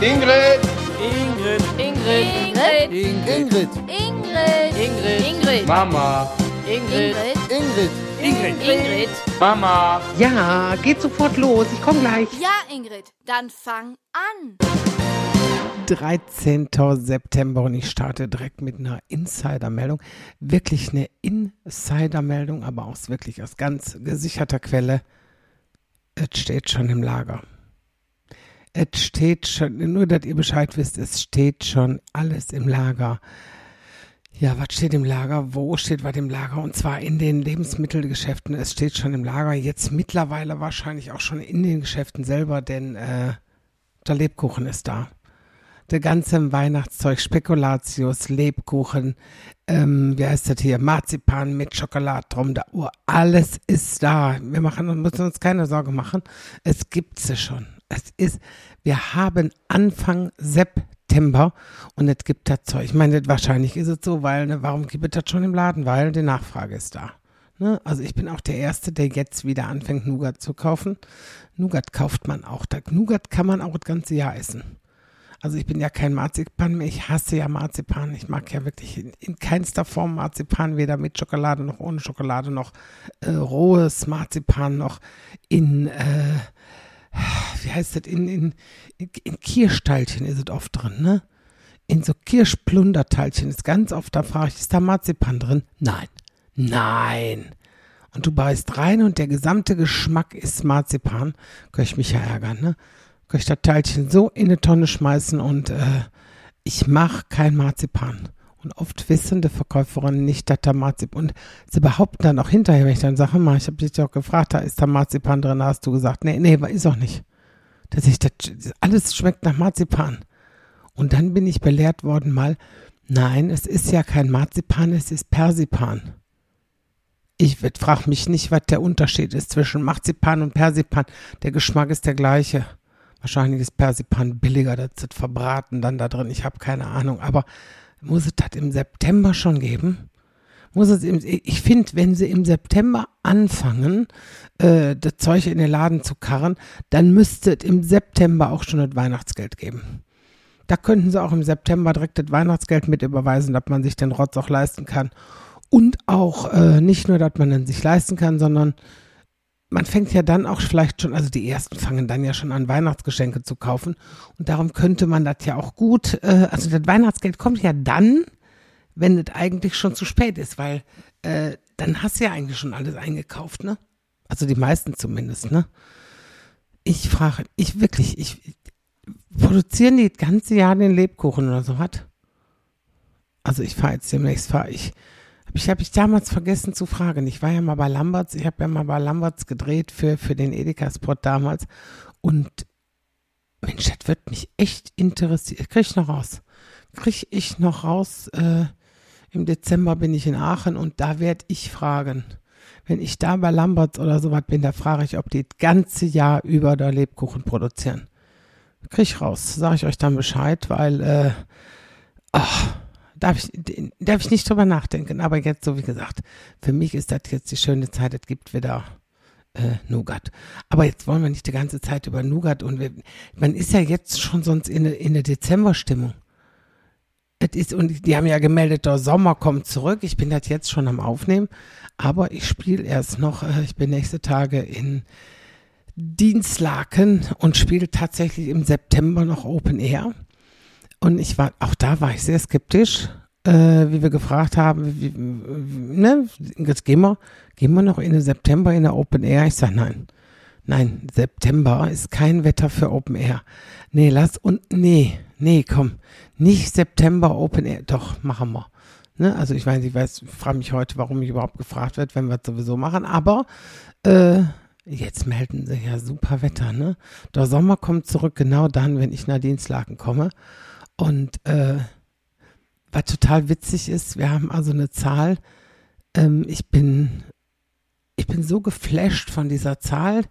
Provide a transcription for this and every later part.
Ingrid! Ingrid. Ingrid. Ingrid. Ingrid. Ingrid. Ingrid. Mama! Ingrid. Ingrid. Ingrid. Ingrid. Mama! Ja, geht sofort los. Ich komme gleich. Ja, Ingrid, dann fang an. 13. September und ich starte direkt mit einer Insider-Meldung. Wirklich eine Insider-Meldung, aber auch wirklich aus ganz gesicherter Quelle. Es steht schon im Lager. Es steht schon, nur dass ihr Bescheid wisst, es steht schon alles im Lager. Ja, was steht im Lager? Wo steht was im Lager? Und zwar in den Lebensmittelgeschäften. Es steht schon im Lager. Jetzt mittlerweile wahrscheinlich auch schon in den Geschäften selber, denn äh, der Lebkuchen ist da. Der ganze Weihnachtszeug, Spekulatius, Lebkuchen, ähm, wie heißt das hier, Marzipan mit Schokolade drum, da, oh, alles ist da. Wir machen, müssen uns keine Sorge machen. Es gibt sie schon. Es ist, wir haben Anfang September und es gibt das Zeug. Ich meine, wahrscheinlich ist es so, weil, ne, warum gibt es das schon im Laden? Weil die Nachfrage ist da. Ne? Also ich bin auch der Erste, der jetzt wieder anfängt, Nougat zu kaufen. Nougat kauft man auch. Da, Nougat kann man auch das ganze Jahr essen. Also ich bin ja kein Marzipan mehr. Ich hasse ja Marzipan. Ich mag ja wirklich in, in keinster Form Marzipan, weder mit Schokolade noch ohne Schokolade, noch äh, rohes Marzipan, noch in, äh, wie heißt das, in, in, in, Kirschteilchen ist es oft drin, ne? In so Kirschplunderteilchen ist ganz oft, da frage ich, ist da Marzipan drin? Nein. Nein. Und du beißt rein und der gesamte Geschmack ist Marzipan. Könnte ich mich ja ärgern, ne? Könnte ich das Teilchen so in eine Tonne schmeißen und äh, ich mache kein Marzipan. Und oft wissen die Verkäuferinnen nicht, dass da Marzipan. Und sie behaupten dann auch hinterher, wenn ich dann sage, mal, ich habe dich auch gefragt, da ist da Marzipan drin, da hast du gesagt, nee, nee, ist auch nicht. Dass ich das, alles schmeckt nach Marzipan. Und dann bin ich belehrt worden mal, nein, es ist ja kein Marzipan, es ist Persipan. Ich frage mich nicht, was der Unterschied ist zwischen Marzipan und Persipan. Der Geschmack ist der gleiche. Wahrscheinlich ist Persipan billiger, das ist verbraten dann da drin. Ich habe keine Ahnung. Aber muss es das im September schon geben? Muss es im, ich finde, wenn sie im September anfangen, äh, das Zeug in den Laden zu karren, dann müsste es im September auch schon das Weihnachtsgeld geben. Da könnten sie auch im September direkt das Weihnachtsgeld mit überweisen, dass man sich den Rotz auch leisten kann. Und auch äh, nicht nur, dass man den sich leisten kann, sondern man fängt ja dann auch vielleicht schon, also die ersten fangen dann ja schon an, Weihnachtsgeschenke zu kaufen. Und darum könnte man das ja auch gut, äh, also das Weihnachtsgeld kommt ja dann, wenn es eigentlich schon zu spät ist, weil äh, dann hast du ja eigentlich schon alles eingekauft, ne? Also die meisten zumindest, ne? Ich frage, ich wirklich, ich produzieren die das ganze Jahr den Lebkuchen oder so was? Also ich fahre jetzt demnächst, fahre ich ich habe ich damals vergessen zu fragen. Ich war ja mal bei Lamberts, ich habe ja mal bei Lamberts gedreht für, für den Edeka-Spot damals. Und Mensch, das wird mich echt interessieren. Krieg ich noch raus. Krieg ich noch raus. Äh, Im Dezember bin ich in Aachen und da werde ich fragen. Wenn ich da bei Lamberts oder sowas bin, da frage ich, ob die das ganze Jahr über da Lebkuchen produzieren. Krieg ich raus. Sage ich euch dann Bescheid, weil, äh, ach, darf ich, darf ich nicht drüber nachdenken. Aber jetzt, so wie gesagt, für mich ist das jetzt die schöne Zeit, es gibt wieder äh, Nougat. Aber jetzt wollen wir nicht die ganze Zeit über Nougat und wir, man ist ja jetzt schon sonst in, in der Dezemberstimmung. Es ist, und die haben ja gemeldet, der Sommer kommt zurück. Ich bin das jetzt schon am Aufnehmen, aber ich spiele erst noch, äh, ich bin nächste Tage in Dienstlaken und spiele tatsächlich im September noch Open Air. Und ich war, auch da war ich sehr skeptisch, äh, wie wir gefragt haben, wie, ne, jetzt gehen wir, gehen wir noch in den September in der Open Air? Ich sage nein. Nein, September ist kein Wetter für Open Air. Nee, lass und nee, nee, komm. Nicht September Open Air. Doch, machen wir. Ne? Also ich weiß, ich weiß, frage mich heute, warum ich überhaupt gefragt wird, wenn wir es sowieso machen. Aber äh, jetzt melden sie ja super Wetter, ne? Der Sommer kommt zurück genau dann, wenn ich nach Dienstlaken komme. Und äh, was total witzig ist, wir haben also eine Zahl. Ähm, ich bin ich bin so geflasht von dieser Zahl.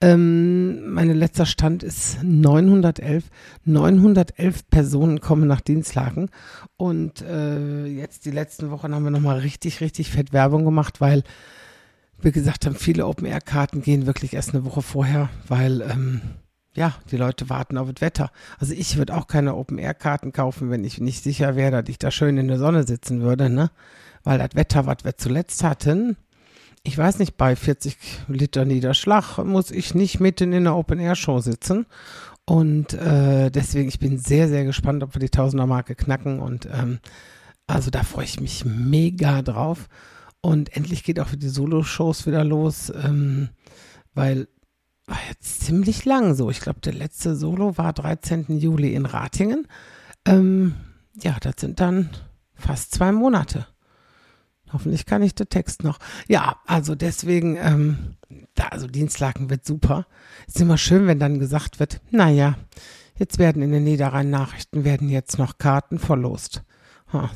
Ähm, mein letzter Stand ist 911. 911 Personen kommen nach Dienstlagen. Und äh, jetzt die letzten Wochen haben wir nochmal richtig, richtig fett Werbung gemacht, weil wir gesagt haben, viele Open-Air-Karten gehen wirklich erst eine Woche vorher, weil ähm, ja, die Leute warten auf das Wetter. Also ich würde auch keine Open-Air-Karten kaufen, wenn ich nicht sicher wäre, dass ich da schön in der Sonne sitzen würde, ne? Weil das Wetter, was wir zuletzt hatten, ich weiß nicht, bei 40 Liter Niederschlag muss ich nicht mitten in der Open-Air-Show sitzen. Und äh, deswegen, ich bin sehr, sehr gespannt, ob wir die Tausender-Marke knacken. Und ähm, also da freue ich mich mega drauf. Und endlich geht auch für die Solo-Shows wieder los, ähm, weil war jetzt ziemlich lang so. Ich glaube, der letzte Solo war 13. Juli in Ratingen. Ähm, ja, das sind dann fast zwei Monate. Hoffentlich kann ich den Text noch. Ja, also deswegen, ähm, da, also Dienstlaken wird super. Ist immer schön, wenn dann gesagt wird, naja, jetzt werden in den Niederrhein-Nachrichten werden jetzt noch Karten verlost.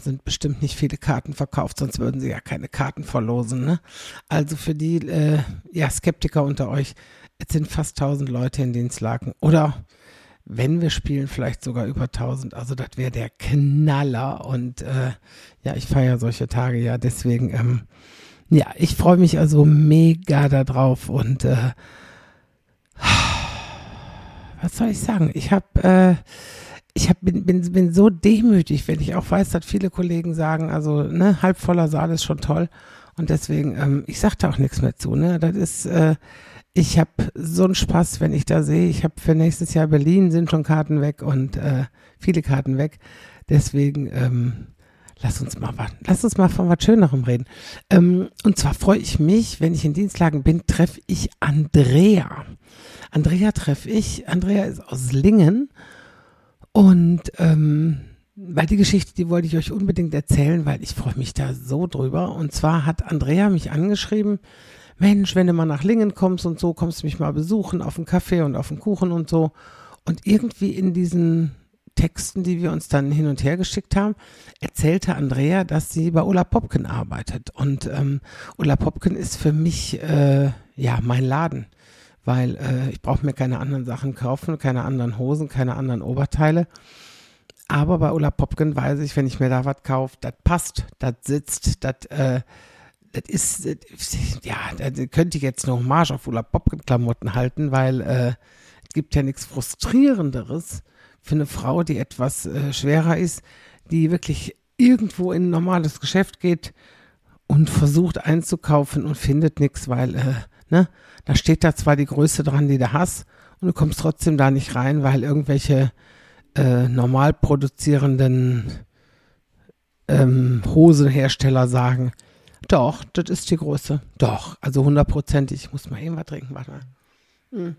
Sind bestimmt nicht viele Karten verkauft, sonst würden sie ja keine Karten verlosen. Ne? Also für die äh, ja, Skeptiker unter euch, es sind fast 1000 Leute in Dienstlaken. Oder wenn wir spielen, vielleicht sogar über 1000. Also das wäre der Knaller. Und äh, ja, ich feiere solche Tage ja. Deswegen, ähm, ja, ich freue mich also mega darauf. Und äh, was soll ich sagen? Ich habe... Äh, ich hab, bin, bin, bin so demütig, wenn ich auch weiß, dass viele Kollegen sagen, also ne, halb voller Saal ist schon toll. Und deswegen, ähm, ich sag da auch nichts mehr zu. Ne? Das ist, äh, ich habe so einen Spaß, wenn ich da sehe. Ich habe für nächstes Jahr Berlin sind schon Karten weg und äh, viele Karten weg. Deswegen ähm, lass uns mal warten. Lass uns mal von was Schönerem reden. Ähm, und zwar freue ich mich, wenn ich in Dienstlagen bin, treffe ich Andrea. Andrea treffe ich. Andrea ist aus Lingen und ähm, weil die Geschichte, die wollte ich euch unbedingt erzählen, weil ich freue mich da so drüber. Und zwar hat Andrea mich angeschrieben Mensch, wenn du mal nach Lingen kommst und so, kommst du mich mal besuchen auf einen Kaffee und auf einen Kuchen und so. Und irgendwie in diesen Texten, die wir uns dann hin und her geschickt haben, erzählte Andrea, dass sie bei Ulla Popken arbeitet. Und ähm, Ulla Popken ist für mich äh, ja mein Laden, weil äh, ich brauche mir keine anderen Sachen kaufen, keine anderen Hosen, keine anderen Oberteile. Aber bei Ulla Popken weiß ich, wenn ich mir da was kaufe, das passt, das sitzt, das äh, das ist, ja, da könnte ich jetzt noch Marsch auf Ulla Popken-Klamotten halten, weil äh, es gibt ja nichts Frustrierenderes für eine Frau, die etwas äh, schwerer ist, die wirklich irgendwo in ein normales Geschäft geht und versucht einzukaufen und findet nichts, weil, äh, ne, da steht da zwar die Größe dran, die du hast, und du kommst trotzdem da nicht rein, weil irgendwelche äh, normal produzierenden ähm, Hosenhersteller sagen, doch, das ist die Größe. Doch, also hundertprozentig. Ich muss mal eben was trinken, warte mal. Hm.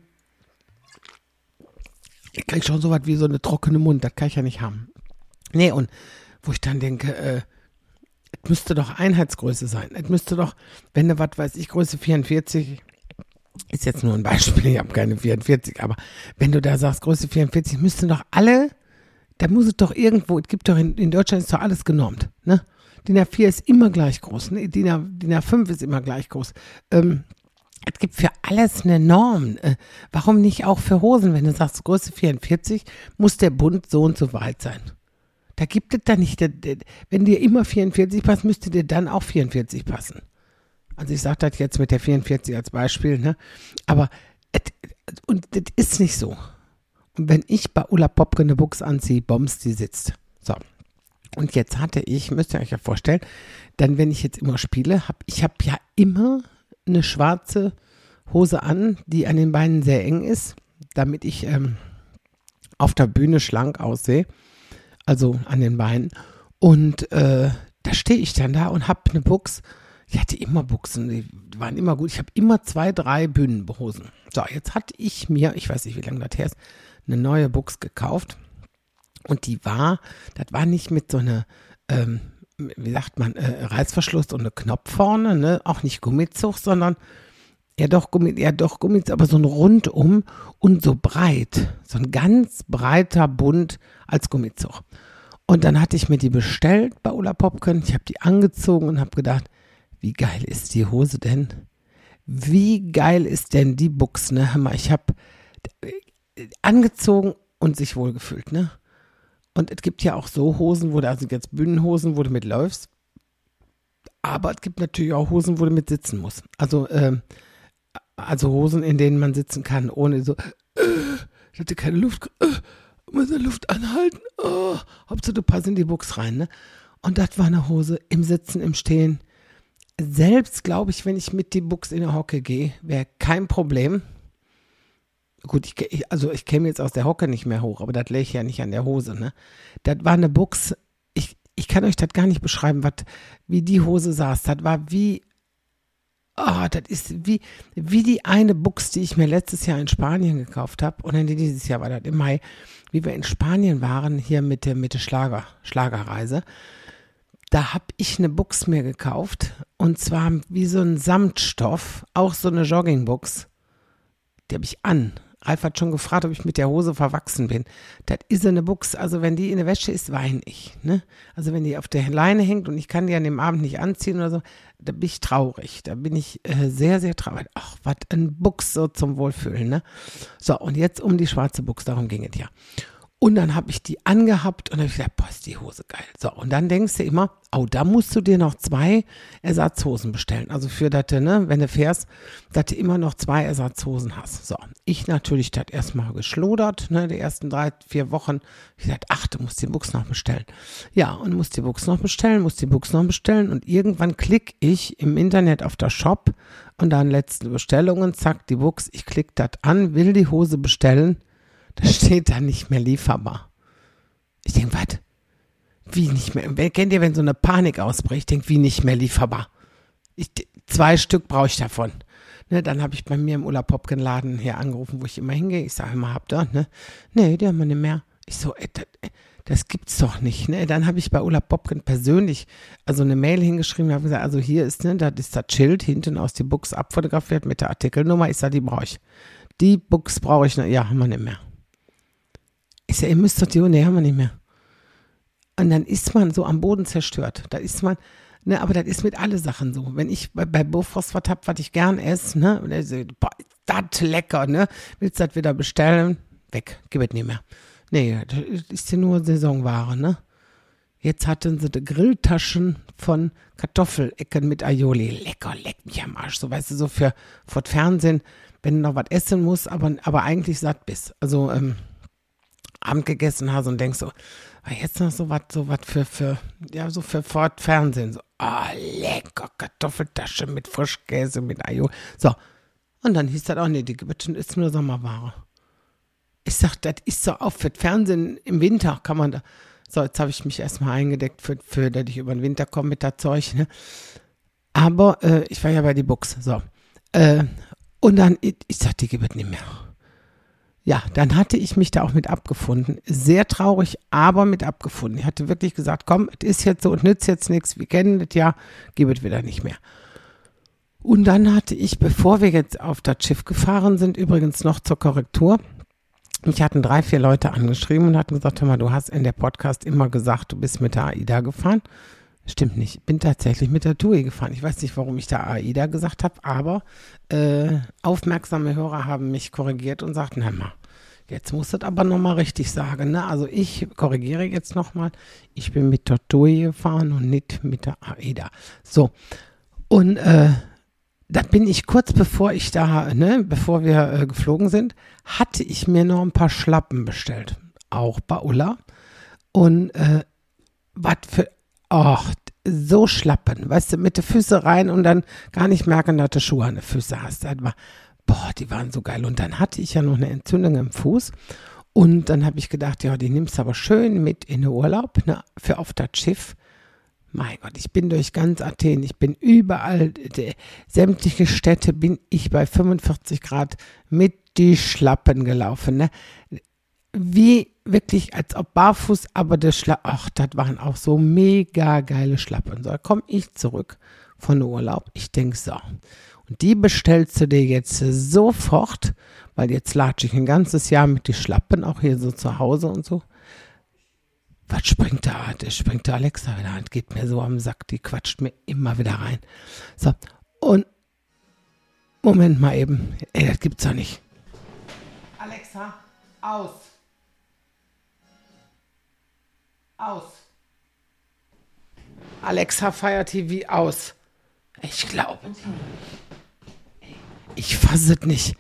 Ich krieg schon so was wie so eine trockene Mund, das kann ich ja nicht haben. Nee, und wo ich dann denke, äh, es müsste doch Einheitsgröße sein. Es müsste doch, wenn du was weiß ich, Größe 44, ist jetzt nur ein Beispiel, ich habe keine 44, aber wenn du da sagst, Größe 44, müssten doch alle, da muss es doch irgendwo, es gibt doch in, in Deutschland ist doch alles genormt, ne? DIN A4 ist immer gleich groß, ne? DIN, A, DIN A5 ist immer gleich groß. Ähm, es gibt für alles eine Norm. Äh, warum nicht auch für Hosen? Wenn du sagst, Größe 44, muss der Bund so und so weit sein. Da gibt es da nicht, wenn dir immer 44 passt, müsste dir dann auch 44 passen. Also ich sage das jetzt mit der 44 als Beispiel, ne? Aber und das ist nicht so. Und wenn ich bei Ulla Popke eine Buchs anziehe, bombs, die sitzt. So. Und jetzt hatte ich, müsst ihr euch ja vorstellen, dann, wenn ich jetzt immer spiele, habe ich habe ja immer eine schwarze Hose an, die an den Beinen sehr eng ist, damit ich ähm, auf der Bühne schlank aussehe, also an den Beinen. Und äh, da stehe ich dann da und habe eine Buchs. Ich hatte immer Buchsen, die waren immer gut. Ich habe immer zwei, drei Bühnenhosen. So, jetzt hatte ich mir, ich weiß nicht, wie lange das her ist, eine neue Buchs gekauft. Und die war, das war nicht mit so einer, ähm, wie sagt man, äh, Reißverschluss und eine Knopf vorne, ne? Auch nicht Gummizug, sondern ja doch Gummi, ja doch Gummizug, aber so ein Rundum und so breit. So ein ganz breiter Bund als Gummizug. Und dann hatte ich mir die bestellt bei Ulla Popken. Ich habe die angezogen und habe gedacht, wie geil ist die Hose denn? Wie geil ist denn die Buchs, ne? Mal, ich habe äh, angezogen und sich wohlgefühlt, ne? Und es gibt ja auch so Hosen, wo du, also jetzt Bühnenhosen, wo du mit läufst. Aber es gibt natürlich auch Hosen, wo du mit sitzen musst. Also, ähm, also Hosen, in denen man sitzen kann, ohne so, äh, Ich hatte keine Luft. Äh, muss die Luft anhalten. Oh. Hauptsache, du passt in die Buchs rein, ne? Und das war eine Hose im Sitzen, im Stehen. Selbst glaube ich, wenn ich mit die Buchs in die Hocke gehe, wäre kein Problem. Gut, ich, also ich käme jetzt aus der Hocke nicht mehr hoch, aber das läge ja nicht an der Hose, ne? Das war eine Buchs, ich, ich kann euch das gar nicht beschreiben, wat, wie die Hose saß. Das war wie, oh, das ist wie, wie die eine Buchs, die ich mir letztes Jahr in Spanien gekauft habe. Und dann dieses Jahr war das im Mai, wie wir in Spanien waren, hier mit der, mit der Schlager, Schlagerreise. Da habe ich eine Buchs mir gekauft und zwar wie so ein Samtstoff, auch so eine Joggingbuchs. Die habe ich an Ralf hat schon gefragt, ob ich mit der Hose verwachsen bin. Das ist eine Buchs. Also wenn die in der Wäsche ist, weine ich. Ne? Also wenn die auf der Leine hängt und ich kann die an dem Abend nicht anziehen oder so, da bin ich traurig. Da bin ich äh, sehr, sehr traurig. Ach, was ein Buchs so zum Wohlfühlen. Ne? So, und jetzt um die schwarze Buchs, darum ging es ja. Und dann habe ich die angehabt und habe gedacht, boah, ist die Hose geil. So, und dann denkst du immer, oh, da musst du dir noch zwei Ersatzhosen bestellen. Also für das, ne, wenn du fährst, dass du immer noch zwei Ersatzhosen hast. So, ich natürlich das erstmal geschlodert, ne, die ersten drei, vier Wochen. Ich gesagt, ach, du musst die Buchs noch bestellen. Ja, und musst die Buchs noch bestellen, musst die Buchs noch bestellen. Und irgendwann klick ich im Internet auf der Shop und dann letzte Bestellungen, zack, die Buchs, ich klick das an, will die Hose bestellen da steht da nicht mehr lieferbar. Ich denke, was? Wie nicht mehr? Kennt ihr, wenn so eine Panik ausbricht? Ich denke, wie nicht mehr lieferbar? Ich, zwei Stück brauche ich davon. Ne, dann habe ich bei mir im Ulla Popken Laden hier angerufen, wo ich immer hingehe. Ich sage immer, habt ihr, ne? Nee, die haben wir nicht mehr. Ich so, ey, das, das gibt's doch nicht, ne? Dann habe ich bei Ulla Popken persönlich also eine Mail hingeschrieben, habe gesagt, also hier ist, ne, das ist das Schild hinten aus dem Books abfotografiert mit der Artikelnummer. Ich sage, die brauche ich. Die Books brauche ich, noch. ja, haben wir nicht mehr. Ich sage, ihr müsst doch die, nee, haben wir nicht mehr. Und dann ist man so am Boden zerstört. Da ist man, ne, aber das ist mit alle Sachen so. Wenn ich bei, bei Bofrost was hab, was ich gern esse, ne, und sagt, boah, das lecker, ne, willst du das wieder bestellen? Weg, gib es nicht mehr. Nee, das ist ja nur Saisonware, ne. Jetzt hatten sie die Grilltaschen von Kartoffelecken mit Aioli. Lecker, leck mich am Arsch. So, weißt du, so für, für Fernsehen, wenn du noch was essen musst, aber, aber eigentlich satt bist. Also, ähm, Abend gegessen hast und denkst so, ah, jetzt noch so was, so was für, für, ja, so für Fort Fernsehen. So, oh, lecker, Kartoffeltasche mit Frischkäse, mit Ayo. So. Und dann hieß das auch, nee, die ist nur Sommerware. Ich sag, das ist so auf für Fernsehen im Winter kann man da. So, jetzt habe ich mich erstmal eingedeckt, für, für, dass ich über den Winter komme mit der Zeug, ne? Aber äh, ich war ja bei die Buchs. So. Äh, und dann, ich, ich sag, die gibt es nicht mehr ja, dann hatte ich mich da auch mit abgefunden. Sehr traurig, aber mit abgefunden. Ich hatte wirklich gesagt, komm, es ist jetzt so und nützt jetzt nichts. Wir kennen das ja, gebe es wieder nicht mehr. Und dann hatte ich, bevor wir jetzt auf das Schiff gefahren sind, übrigens noch zur Korrektur, mich hatten drei, vier Leute angeschrieben und hatten gesagt, hör mal, du hast in der Podcast immer gesagt, du bist mit der AIDA gefahren. Stimmt nicht. Ich bin tatsächlich mit der TUI gefahren. Ich weiß nicht, warum ich da AIDA gesagt habe, aber äh, aufmerksame Hörer haben mich korrigiert und sagten, hör mal, jetzt musst du das aber nochmal richtig sagen. Ne? Also ich korrigiere jetzt nochmal, ich bin mit der TUI gefahren und nicht mit der AIDA. So, und äh, da bin ich kurz bevor ich da, ne, bevor wir äh, geflogen sind, hatte ich mir noch ein paar Schlappen bestellt. Auch bei Ulla. Und äh, was für, ach, so schlappen, weißt du, mit den Füßen rein und dann gar nicht merken, dass du Schuhe an den Füßen hast. Das war, boah, die waren so geil. Und dann hatte ich ja noch eine Entzündung im Fuß. Und dann habe ich gedacht, ja, die nimmst du aber schön mit in den Urlaub, ne, für auf das Schiff. Mein Gott, ich bin durch ganz Athen, ich bin überall, de, sämtliche Städte bin ich bei 45 Grad mit die Schlappen gelaufen. Ne? Wie wirklich, als ob barfuß, aber der Schlapp, ach, das waren auch so mega geile Schlappen. So, da komme ich zurück von Urlaub. Ich denke so. Und die bestellst du dir jetzt sofort, weil jetzt latsche ich ein ganzes Jahr mit die Schlappen, auch hier so zu Hause und so. Was springt da? Das springt da Alexa wieder an. Geht mir so am Sack. Die quatscht mir immer wieder rein. So. Und Moment mal eben. Ey, das gibt's doch nicht. Alexa, aus. Aus. Alexa Fire TV aus. Ich glaube. Ich fasse es nicht.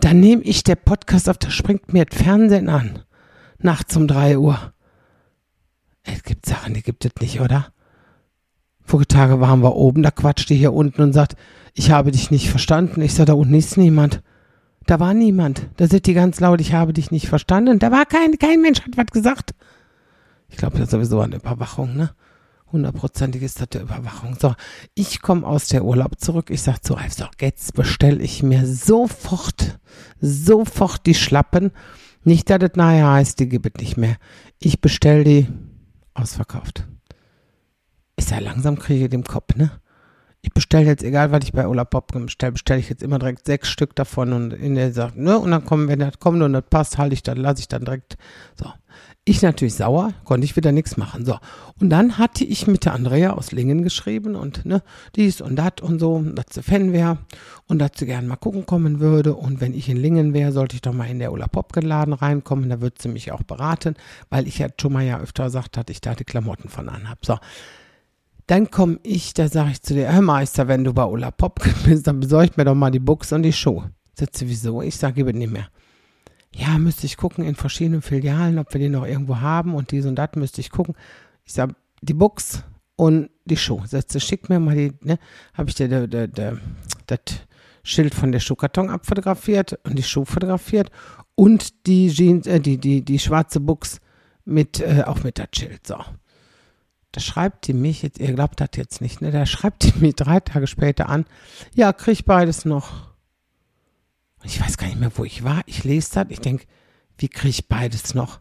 Dann nehme ich der Podcast auf, da springt mir das Fernsehen an. Nachts um drei Uhr. Es gibt Sachen, die gibt es nicht, oder? Vorige Tage waren wir oben, da quatscht die hier unten und sagt, ich habe dich nicht verstanden. Ich sage, da unten ist niemand. Da war niemand. Da sind die ganz laut, ich habe dich nicht verstanden. Da war kein, kein Mensch hat was gesagt. Ich glaube, das ist sowieso eine Überwachung, ne? Hundertprozentig ist das der Überwachung. So, ich komme aus der Urlaub zurück. Ich sage so, also jetzt bestelle ich mir sofort, sofort die Schlappen. Nicht, dass das nachher heißt, die gibt es nicht mehr. Ich bestelle die ausverkauft. Ist ja langsam kriege ich den Kopf, ne? Ich bestelle jetzt, egal was ich bei Urlaub Bob bestelle, bestelle ich jetzt immer direkt sechs Stück davon und in der sagt, ne, und dann kommen, wenn das kommt und das passt, halte ich dann, lasse ich dann direkt. So. Ich natürlich sauer, konnte ich wieder nichts machen. So. Und dann hatte ich mit der Andrea aus Lingen geschrieben und ne, dies und das und so, dass sie Fan wäre und dass sie gerne mal gucken kommen würde. Und wenn ich in Lingen wäre, sollte ich doch mal in der Ulla Popken-Laden reinkommen. Da würde sie mich auch beraten, weil ich ja schon mal ja öfter gesagt hatte, ich da die Klamotten von anhab. So. Dann komme ich, da sage ich zu dir, Herr Meister, wenn du bei Ulla Popken bist, dann besorg mir doch mal die Buchs und die Schuhe. Sitze wieso? Ich sage, gebe nicht mehr ja, müsste ich gucken in verschiedenen Filialen, ob wir die noch irgendwo haben und dies und das müsste ich gucken. Ich sage, die Buchs und die Schuhe. Sätze, schick mir mal die, ne, habe ich dir das Schild von der Schuhkarton abfotografiert und die Schuhe fotografiert und die Jeans, äh, die, die, die schwarze Buchs mit, äh, auch mit das Schild, so. Da schreibt die mich, jetzt, ihr glaubt das jetzt nicht, ne, da schreibt die mich drei Tage später an, ja, krieg beides noch. Ich weiß gar nicht mehr, wo ich war. Ich lese das. Ich denke, wie kriege ich beides noch?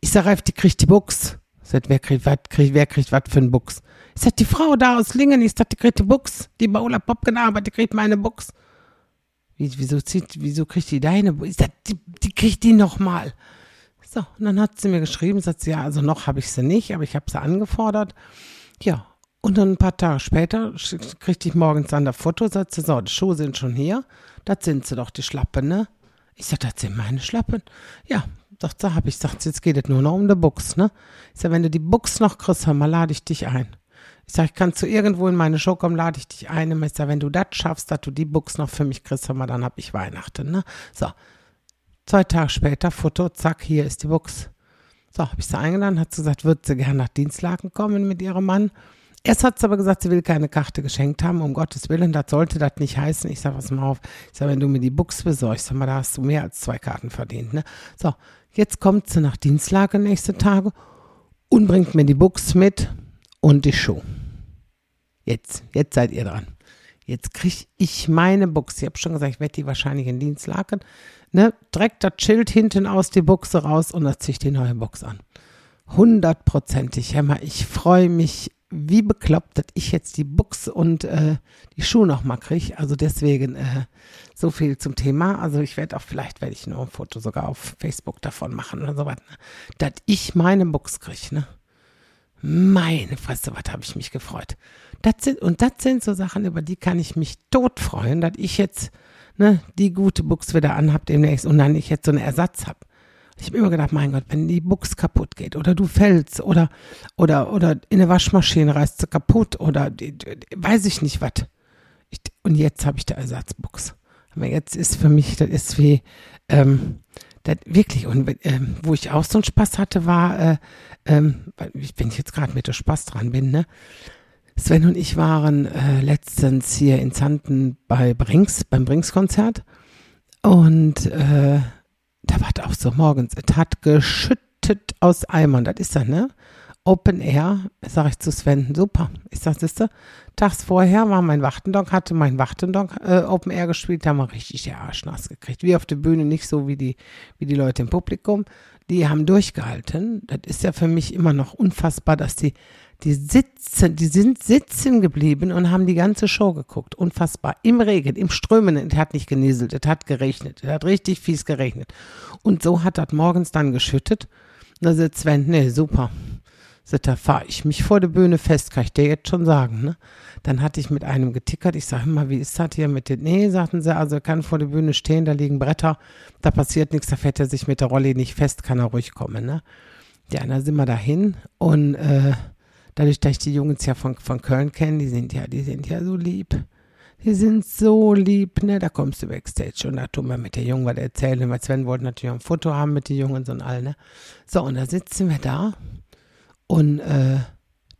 Ich sage Ralf, die kriegt die Buchs. Sagt, wer kriegt was, kriegt, wer kriegt was für ein Buchs? Ich sag, die Frau da aus Lingen, ich sag, die kriegt die Buchs. Die bei Ola Pop gearbeitet, die kriegt meine Buchs. Wie, wieso, zieht, wieso kriegt die deine Buchs? Ich sag, die, die kriegt die nochmal. So, und dann hat sie mir geschrieben, sagt sie, ja, also noch habe ich sie nicht, aber ich habe sie angefordert. Ja, und dann ein paar Tage später kriegte ich morgens dann das Foto, sagt sie, so, die Schuhe sind schon hier das sind sie doch, die Schlappen, ne? Ich sag, das sind meine Schlappen. Ja, sagt sie, hab ich gesagt, jetzt geht es nur noch um die Buchs, ne? Ich sag, wenn du die Buchs noch kriegst, mal lade ich dich ein. Ich sag, ich kann zu irgendwo in meine Show kommen, lade ich dich ein. Ich sag, wenn du das schaffst, dass du die Buchs noch für mich kriegst, mal, dann hab ich Weihnachten, ne? So. Zwei Tage später, Foto, zack, hier ist die Buchs. So, hab ich sie eingeladen, hat sie gesagt, würde sie gerne nach Dienstlaken kommen mit ihrem Mann. Erst hat sie aber gesagt, sie will keine Karte geschenkt haben, um Gottes Willen, das sollte das nicht heißen. Ich sage, was mal auf. Ich sage, wenn du mir die Buchs besorgst, sag mal, da hast du mehr als zwei Karten verdient. Ne? So, jetzt kommt sie nach Dienstlage nächste Tage und bringt mir die Buchs mit und die Schuhe. Jetzt, jetzt seid ihr dran. Jetzt kriege ich meine Buchs. Ich habe schon gesagt, ich werde die wahrscheinlich in Dienst lagern. Ne? Direkt das Schild hinten aus die Buchse raus und das ziehe ich die neue Box an. Hundertprozentig, Hämmer. Ich freue mich wie bekloppt, dass ich jetzt die Buchs und äh, die Schuhe nochmal kriege. Also deswegen äh, so viel zum Thema. Also ich werde auch, vielleicht werde ich noch ein Foto sogar auf Facebook davon machen oder sowas. Ne? Dass ich meine Buchs kriege, ne? Meine Fresse, was habe ich mich gefreut. Das sind, und das sind so Sachen, über die kann ich mich tot freuen, dass ich jetzt ne, die gute Buchs wieder anhab demnächst und dann ich jetzt so einen Ersatz habe. Ich habe immer gedacht, mein Gott, wenn die Buchs kaputt geht oder du fällst oder, oder, oder in eine Waschmaschine reißt sie kaputt oder die, die, weiß ich nicht was. und jetzt habe ich der Ersatzbuchs. Aber jetzt ist für mich, das ist wie, ähm, das wirklich, und ähm, wo ich auch so einen Spaß hatte, war, äh, ähm, wenn ich jetzt gerade mit der Spaß dran bin, ne? Sven und ich waren äh, letztens hier in Zanten bei Brinks, beim Brinks-Konzert und äh, da war es auch so morgens, es hat geschüttet aus Eimern, das ist das, ne? Open Air, sag ich zu Sven, super. Ich sag, siehste, tags vorher war mein Wachtendonk, hatte mein Wachtendonk äh, Open Air gespielt, da haben wir richtig der Arsch nass gekriegt. Wie auf der Bühne, nicht so wie die, wie die Leute im Publikum. Die haben durchgehalten. Das ist ja für mich immer noch unfassbar, dass die die sitzen, die sind sitzen geblieben und haben die ganze Show geguckt. Unfassbar. Im Regen, im Strömen. Es hat nicht genieselt, es hat geregnet. Es hat richtig fies geregnet. Und so hat das morgens dann geschüttet. Da sitzt Sven, nee, super. Da fahre ich mich vor der Bühne fest, kann ich dir jetzt schon sagen, ne? Dann hatte ich mit einem getickert, ich sage immer, wie ist das hier mit den, nee, sagten sie, also er kann vor der Bühne stehen, da liegen Bretter, da passiert nichts, da fährt er sich mit der Rolle nicht fest, kann er ruhig kommen, ne? Ja, dann sind wir dahin und äh, dadurch, dass ich die Jungs ja von, von Köln kenne, die sind ja, die sind ja so lieb. die sind so lieb, ne? Da kommst du backstage und da tun wir mit der Jungen was erzählen, weil Sven wollte natürlich ein Foto haben mit den Jungs und all, ne? So, und da sitzen wir da und äh,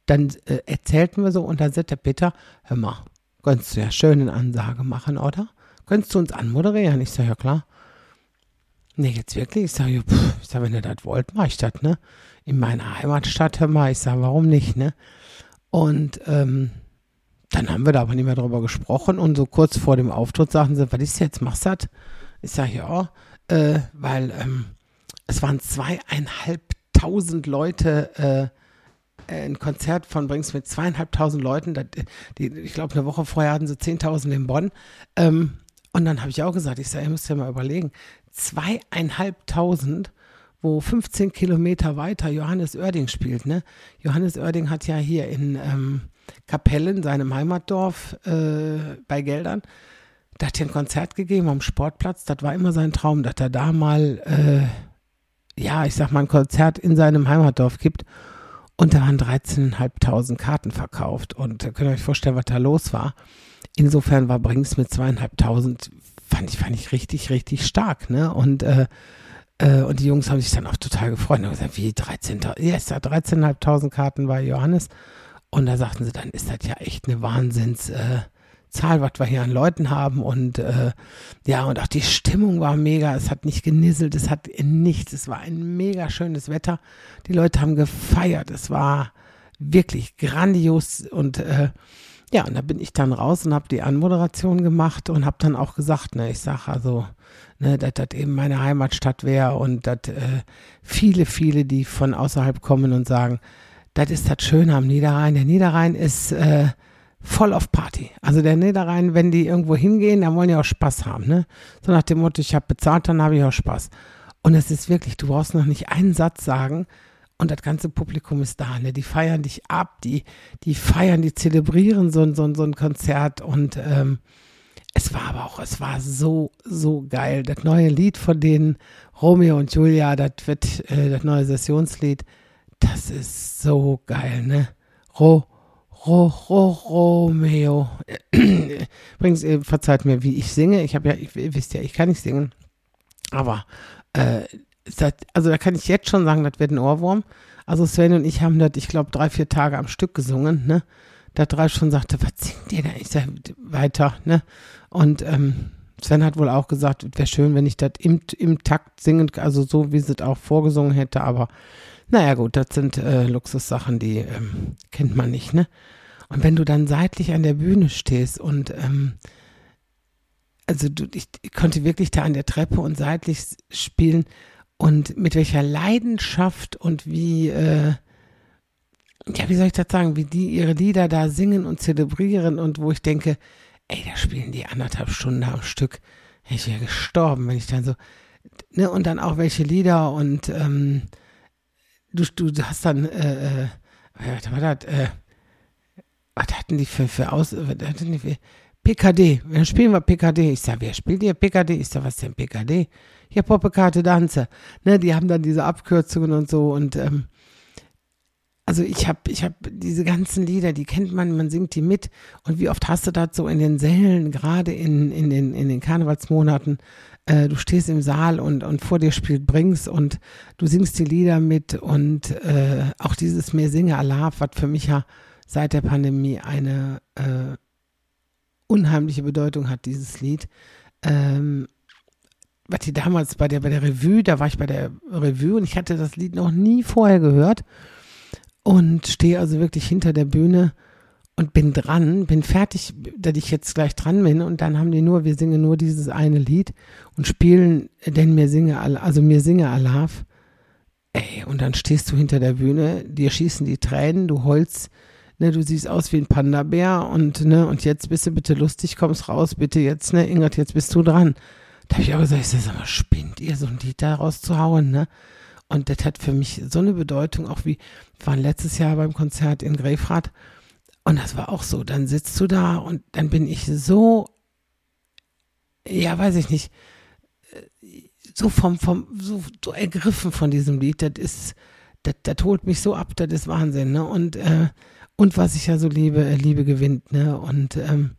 dann äh, erzählten wir so und dann sagt der Peter, hör mal, könntest du ja schön eine Ansage machen, oder? Könntest du uns anmoderieren? Ich sage, ja klar. Nee, jetzt wirklich? Ich sage, ich sag, wenn ihr das wollt, mach ich das, ne? In meiner Heimatstadt, hör mal, ich sage, warum nicht, ne? Und ähm, dann haben wir da aber nicht mehr drüber gesprochen und so kurz vor dem Auftritt sagten sie, was ist jetzt, machst du das? Ich sage, ja, äh, weil ähm, es waren zweieinhalbtausend Leute, äh, ein Konzert von Brings mit zweieinhalbtausend Leuten. Das, die, ich glaube, eine Woche vorher hatten sie zehntausend in Bonn. Ähm, und dann habe ich auch gesagt, ich sage, ihr müsst ja mal überlegen, zweieinhalbtausend wo 15 Kilometer weiter Johannes Oerding spielt. Ne? Johannes Oerding hat ja hier in ähm, Kapellen, seinem Heimatdorf äh, bei Geldern, da hat er ein Konzert gegeben am Sportplatz. Das war immer sein Traum, dass er da mal, äh, ja, ich sag mal, ein Konzert in seinem Heimatdorf gibt. Und da waren 13.500 Karten verkauft. Und da könnt ihr euch vorstellen, was da los war. Insofern war Brings mit zweieinhalbtausend, fand ich, fand ich richtig, richtig stark, ne? Und äh, äh, und die Jungs haben sich dann auch total gefreut. Und gesagt, wie 13.000, yes, 13.500 Karten bei Johannes. Und da sagten sie, dann ist das ja echt eine Wahnsinnszahl, äh, was wir hier an Leuten haben. Und äh, ja, und auch die Stimmung war mega. Es hat nicht genisselt, es hat nichts. Es war ein mega schönes Wetter. Die Leute haben gefeiert. Es war wirklich grandios und äh, ja, und da bin ich dann raus und habe die Anmoderation gemacht und habe dann auch gesagt, ne, ich sage also, ne, dass das eben meine Heimatstadt wäre und dass äh, viele, viele, die von außerhalb kommen und sagen, das ist das Schöne am Niederrhein. Der Niederrhein ist äh, voll auf Party. Also der Niederrhein, wenn die irgendwo hingehen, dann wollen die auch Spaß haben, ne? So nach dem Motto, ich habe bezahlt, dann habe ich auch Spaß. Und es ist wirklich, du brauchst noch nicht einen Satz sagen, und das ganze Publikum ist da, ne? Die feiern dich ab, die, die feiern, die zelebrieren so, so, so ein Konzert und ähm, es war aber auch, es war so, so geil. Das neue Lied von denen, Romeo und Julia, das wird äh, das neue Sessionslied, das ist so geil, ne? Ro, Ro, Ro, Romeo. Übrigens, ihr verzeiht mir, wie ich singe. Ich habe ja, ihr wisst ja, ich kann nicht singen. Aber äh, das, also da kann ich jetzt schon sagen, das wird ein Ohrwurm. Also Sven und ich haben das, ich glaube, drei, vier Tage am Stück gesungen, ne? Da drei schon sagte, was singt ihr da? Ich sag, weiter, ne? Und ähm, Sven hat wohl auch gesagt, es wäre schön, wenn ich das im, im Takt singen, also so wie sie es auch vorgesungen hätte, aber naja gut, das sind äh, Luxussachen, die ähm, kennt man nicht, ne? Und wenn du dann seitlich an der Bühne stehst und ähm, also du, ich, ich konnte wirklich da an der Treppe und seitlich spielen und mit welcher Leidenschaft und wie, äh, ja, wie soll ich das sagen, wie die ihre Lieder da singen und zelebrieren und wo ich denke, ey, da spielen die anderthalb Stunden am Stück. Ich wäre gestorben, wenn ich dann so, ne, und dann auch welche Lieder und ähm, du, du hast dann, äh, äh, was war äh, was hatten die für, für Aus, was hatten die für, PKD, dann spielen wir PKD. Ich sag, wer spielt hier PKD? Ich sag, was denn PKD? Hier Poppekarte Danze. Ne, die haben dann diese Abkürzungen und so und ähm, also ich habe ich hab diese ganzen Lieder, die kennt man, man singt die mit und wie oft hast du das so in den Sälen, gerade in, in, den, in den Karnevalsmonaten, äh, du stehst im Saal und, und vor dir spielt Brings und du singst die Lieder mit und äh, auch dieses Mehr Singe Alarv, was für mich ja seit der Pandemie eine äh, unheimliche Bedeutung hat, dieses Lied. Ähm, was die damals bei der, bei der Revue, da war ich bei der Revue und ich hatte das Lied noch nie vorher gehört und stehe also wirklich hinter der Bühne und bin dran, bin fertig, dass ich jetzt gleich dran bin und dann haben die nur, wir singen nur dieses eine Lied und spielen, denn mir singe, also mir singe Alarv. Ey, und dann stehst du hinter der Bühne, dir schießen die Tränen, du heulst ne, du siehst aus wie ein Panda-Bär und, ne, und jetzt bist du bitte lustig, kommst raus, bitte jetzt, ne, Ingrid, jetzt bist du dran. Da habe ich auch gesagt, ich sag mal, spinnt ihr so ein Lied da rauszuhauen, ne? Und das hat für mich so eine Bedeutung, auch wie, wir waren letztes Jahr beim Konzert in Grefrath und das war auch so, dann sitzt du da und dann bin ich so, ja, weiß ich nicht, so vom, vom, so, so ergriffen von diesem Lied, das ist, das, das holt mich so ab, das ist Wahnsinn, ne? Und, äh, und was ich ja so liebe, äh, Liebe gewinnt, ne? Und, ähm,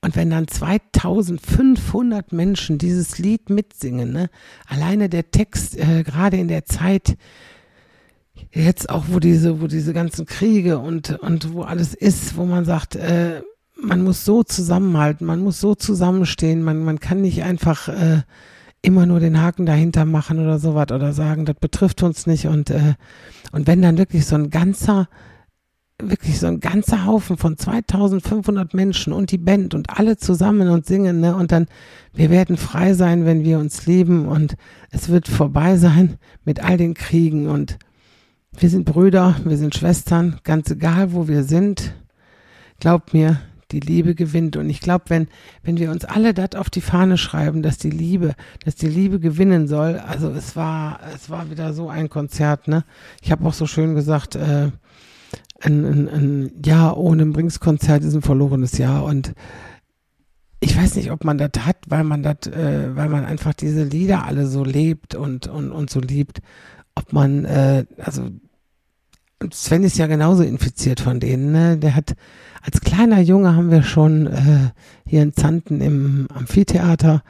Und wenn dann 2500 Menschen dieses Lied mitsingen, ne? alleine der Text, äh, gerade in der Zeit, jetzt auch, wo diese, wo diese ganzen Kriege und, und wo alles ist, wo man sagt, äh, man muss so zusammenhalten, man muss so zusammenstehen, man, man kann nicht einfach äh, immer nur den Haken dahinter machen oder sowas oder sagen, das betrifft uns nicht und, äh, und wenn dann wirklich so ein ganzer, wirklich so ein ganzer Haufen von 2500 Menschen und die Band und alle zusammen und singen, ne, und dann, wir werden frei sein, wenn wir uns lieben und es wird vorbei sein mit all den Kriegen und wir sind Brüder, wir sind Schwestern, ganz egal, wo wir sind. Glaubt mir, die Liebe gewinnt. Und ich glaube, wenn, wenn wir uns alle das auf die Fahne schreiben, dass die Liebe, dass die Liebe gewinnen soll, also es war, es war wieder so ein Konzert, ne? Ich habe auch so schön gesagt, äh, ein, ein, ein Jahr ohne Brings-Konzert ist ein verlorenes Jahr. Und ich weiß nicht, ob man das hat, weil man das, äh, weil man einfach diese Lieder alle so lebt und, und, und so liebt. Ob man, äh, also Sven ist ja genauso infiziert von denen, ne? Der hat als kleiner Junge haben wir schon äh, hier in Zanten im Amphitheater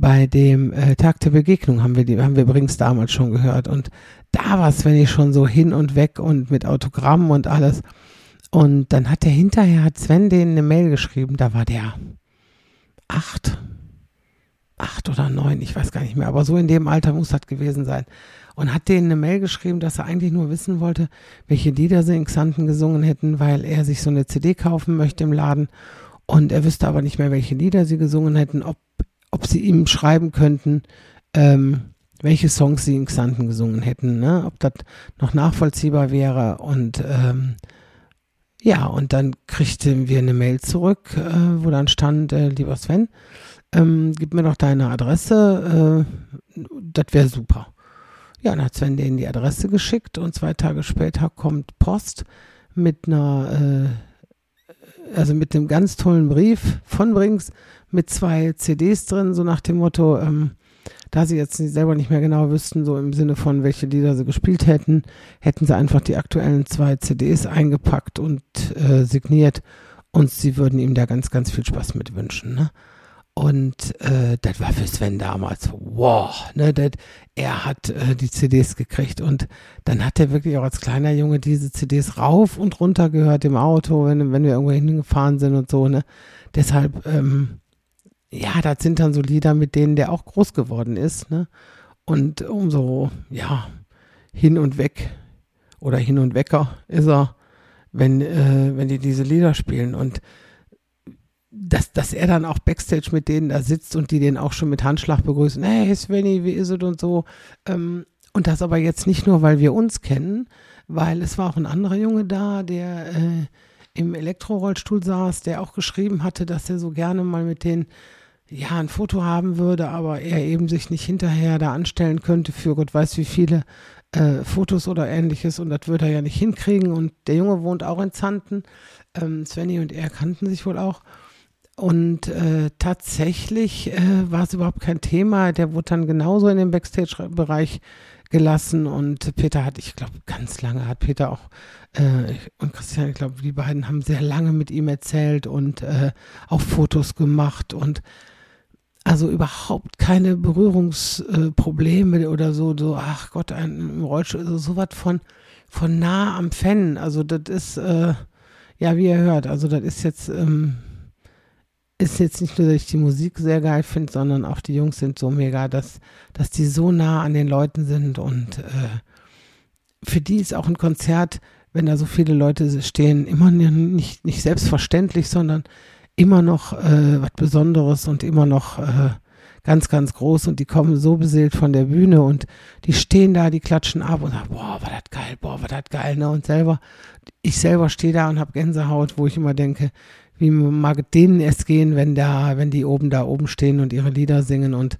bei dem äh, Tag der Begegnung haben wir die, haben wir übrigens damals schon gehört. Und da war es, wenn ich schon so hin und weg und mit Autogrammen und alles. Und dann hat der hinterher, hat Sven denen eine Mail geschrieben, da war der acht, acht oder neun, ich weiß gar nicht mehr, aber so in dem Alter muss das gewesen sein und hat denen eine Mail geschrieben, dass er eigentlich nur wissen wollte, welche Lieder sie in Xanten gesungen hätten, weil er sich so eine CD kaufen möchte im Laden und er wüsste aber nicht mehr, welche Lieder sie gesungen hätten, ob, ob sie ihm schreiben könnten, ähm, welche Songs sie in Xanten gesungen hätten, ne? ob das noch nachvollziehbar wäre und ähm, ja, und dann kriegten wir eine Mail zurück, äh, wo dann stand, äh, lieber Sven, ähm, gib mir doch deine Adresse, äh, das wäre super. Ja, dann hat Sven denen die Adresse geschickt und zwei Tage später kommt Post mit einer, äh, also mit einem ganz tollen Brief von Brings mit zwei CDs drin, so nach dem Motto, ähm, da sie jetzt selber nicht mehr genau wüssten, so im Sinne von, welche Lieder sie gespielt hätten, hätten sie einfach die aktuellen zwei CDs eingepackt und äh, signiert und sie würden ihm da ganz, ganz viel Spaß mit wünschen. Ne? Und äh, das war für Sven damals, wow, ne, dat, er hat äh, die CDs gekriegt und dann hat er wirklich auch als kleiner Junge diese CDs rauf und runter gehört im Auto, wenn, wenn wir irgendwo hingefahren sind und so, ne. Deshalb, ähm, ja, das sind dann so Lieder, mit denen der auch groß geworden ist, ne. Und umso, ja, hin und weg oder hin und wecker ist er, wenn, äh, wenn die diese Lieder spielen und dass, dass er dann auch Backstage mit denen da sitzt und die den auch schon mit Handschlag begrüßen, hey Svenny, wie ist es und so. Ähm, und das aber jetzt nicht nur, weil wir uns kennen, weil es war auch ein anderer Junge da, der äh, im Elektrorollstuhl saß, der auch geschrieben hatte, dass er so gerne mal mit denen ja ein Foto haben würde, aber er eben sich nicht hinterher da anstellen könnte für Gott weiß wie viele äh, Fotos oder ähnliches und das würde er ja nicht hinkriegen. Und der Junge wohnt auch in Zanten. Ähm, Svenny und er kannten sich wohl auch. Und äh, tatsächlich äh, war es überhaupt kein Thema. Der wurde dann genauso in den Backstage-Bereich gelassen und Peter hat, ich glaube, ganz lange hat Peter auch äh, und Christian, ich glaube, die beiden haben sehr lange mit ihm erzählt und äh, auch Fotos gemacht und also überhaupt keine Berührungsprobleme oder so, so, ach Gott, ein Rollstuhl, also sowas von, von nah am Fan. Also das ist, äh, ja, wie ihr hört, also das ist jetzt, ähm, ist jetzt nicht nur, dass ich die Musik sehr geil finde, sondern auch die Jungs sind so mega, dass, dass die so nah an den Leuten sind und äh, für die ist auch ein Konzert, wenn da so viele Leute stehen, immer nicht, nicht selbstverständlich, sondern immer noch äh, was Besonderes und immer noch äh, ganz, ganz groß und die kommen so beseelt von der Bühne und die stehen da, die klatschen ab und sagen, boah, war das geil, boah, war das geil, ne? Und selber, ich selber stehe da und habe Gänsehaut, wo ich immer denke, wie mag denen es gehen, wenn da, wenn die oben da oben stehen und ihre Lieder singen und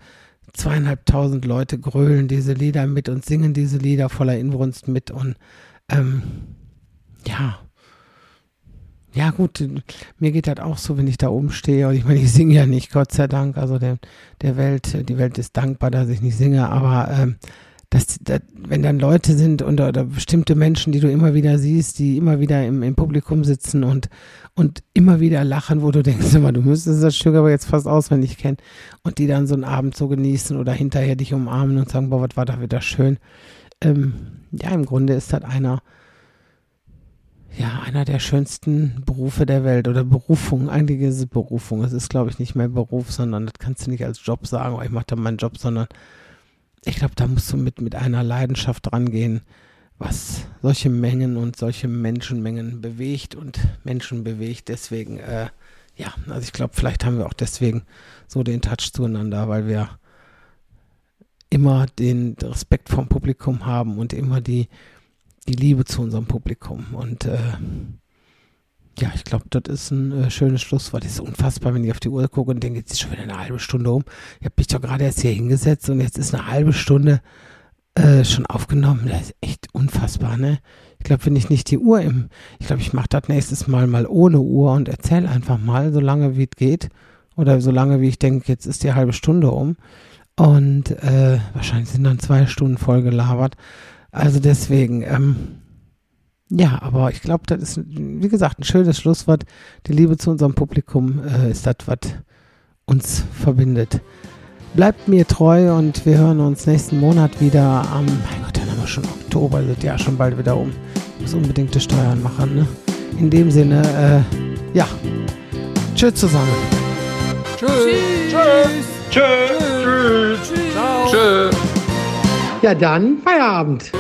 zweieinhalbtausend Leute grölen diese Lieder mit und singen diese Lieder voller Inbrunst mit und ähm, ja. Ja, gut, mir geht das auch so, wenn ich da oben stehe. Und ich meine, ich singe ja nicht, Gott sei Dank. Also der, der Welt, die Welt ist dankbar, dass ich nicht singe, aber ähm, dass, dass, wenn dann Leute sind und, oder bestimmte Menschen, die du immer wieder siehst, die immer wieder im, im Publikum sitzen und, und immer wieder lachen, wo du denkst, immer, du müsstest das Stück aber jetzt fast auswendig kennen und die dann so einen Abend so genießen oder hinterher dich umarmen und sagen, boah, was war da wieder schön. Ähm, ja, im Grunde ist das einer, ja, einer der schönsten Berufe der Welt oder Berufung. Eigentlich ist es Berufung. Es ist, glaube ich, nicht mehr Beruf, sondern das kannst du nicht als Job sagen, oh, ich mache da meinen Job, sondern ich glaube, da musst du mit, mit einer Leidenschaft rangehen, was solche Mengen und solche Menschenmengen bewegt und Menschen bewegt. Deswegen, äh, ja, also ich glaube, vielleicht haben wir auch deswegen so den Touch zueinander, weil wir immer den Respekt vom Publikum haben und immer die, die Liebe zu unserem Publikum. Und äh, ja, ich glaube, das ist ein äh, schönes Schlusswort. Das ist unfassbar, wenn ich auf die Uhr gucke und denke, jetzt ist schon wieder eine halbe Stunde um. Ich habe mich doch gerade erst hier hingesetzt und jetzt ist eine halbe Stunde äh, schon aufgenommen. Das ist echt unfassbar, ne? Ich glaube, wenn ich nicht die Uhr im, ich glaube, ich mache das nächstes Mal mal ohne Uhr und erzähle einfach mal, so lange wie es geht. Oder so lange wie ich denke, jetzt ist die halbe Stunde um. Und äh, wahrscheinlich sind dann zwei Stunden voll gelabert. Also deswegen, ähm, ja, aber ich glaube, das ist, wie gesagt, ein schönes Schlusswort. Die Liebe zu unserem Publikum äh, ist das, was uns verbindet. Bleibt mir treu und wir hören uns nächsten Monat wieder am, mein Gott, dann haben wir schon Oktober, das Jahr schon bald wieder um. Ich muss unbedingt die Steuern machen, ne? In dem Sinne, äh, ja. Tschüss zusammen. Tschüss. Tschüss. Tschüss. Tschüss. Tschüss. Ciao. Tschüss. Ja, dann Feierabend.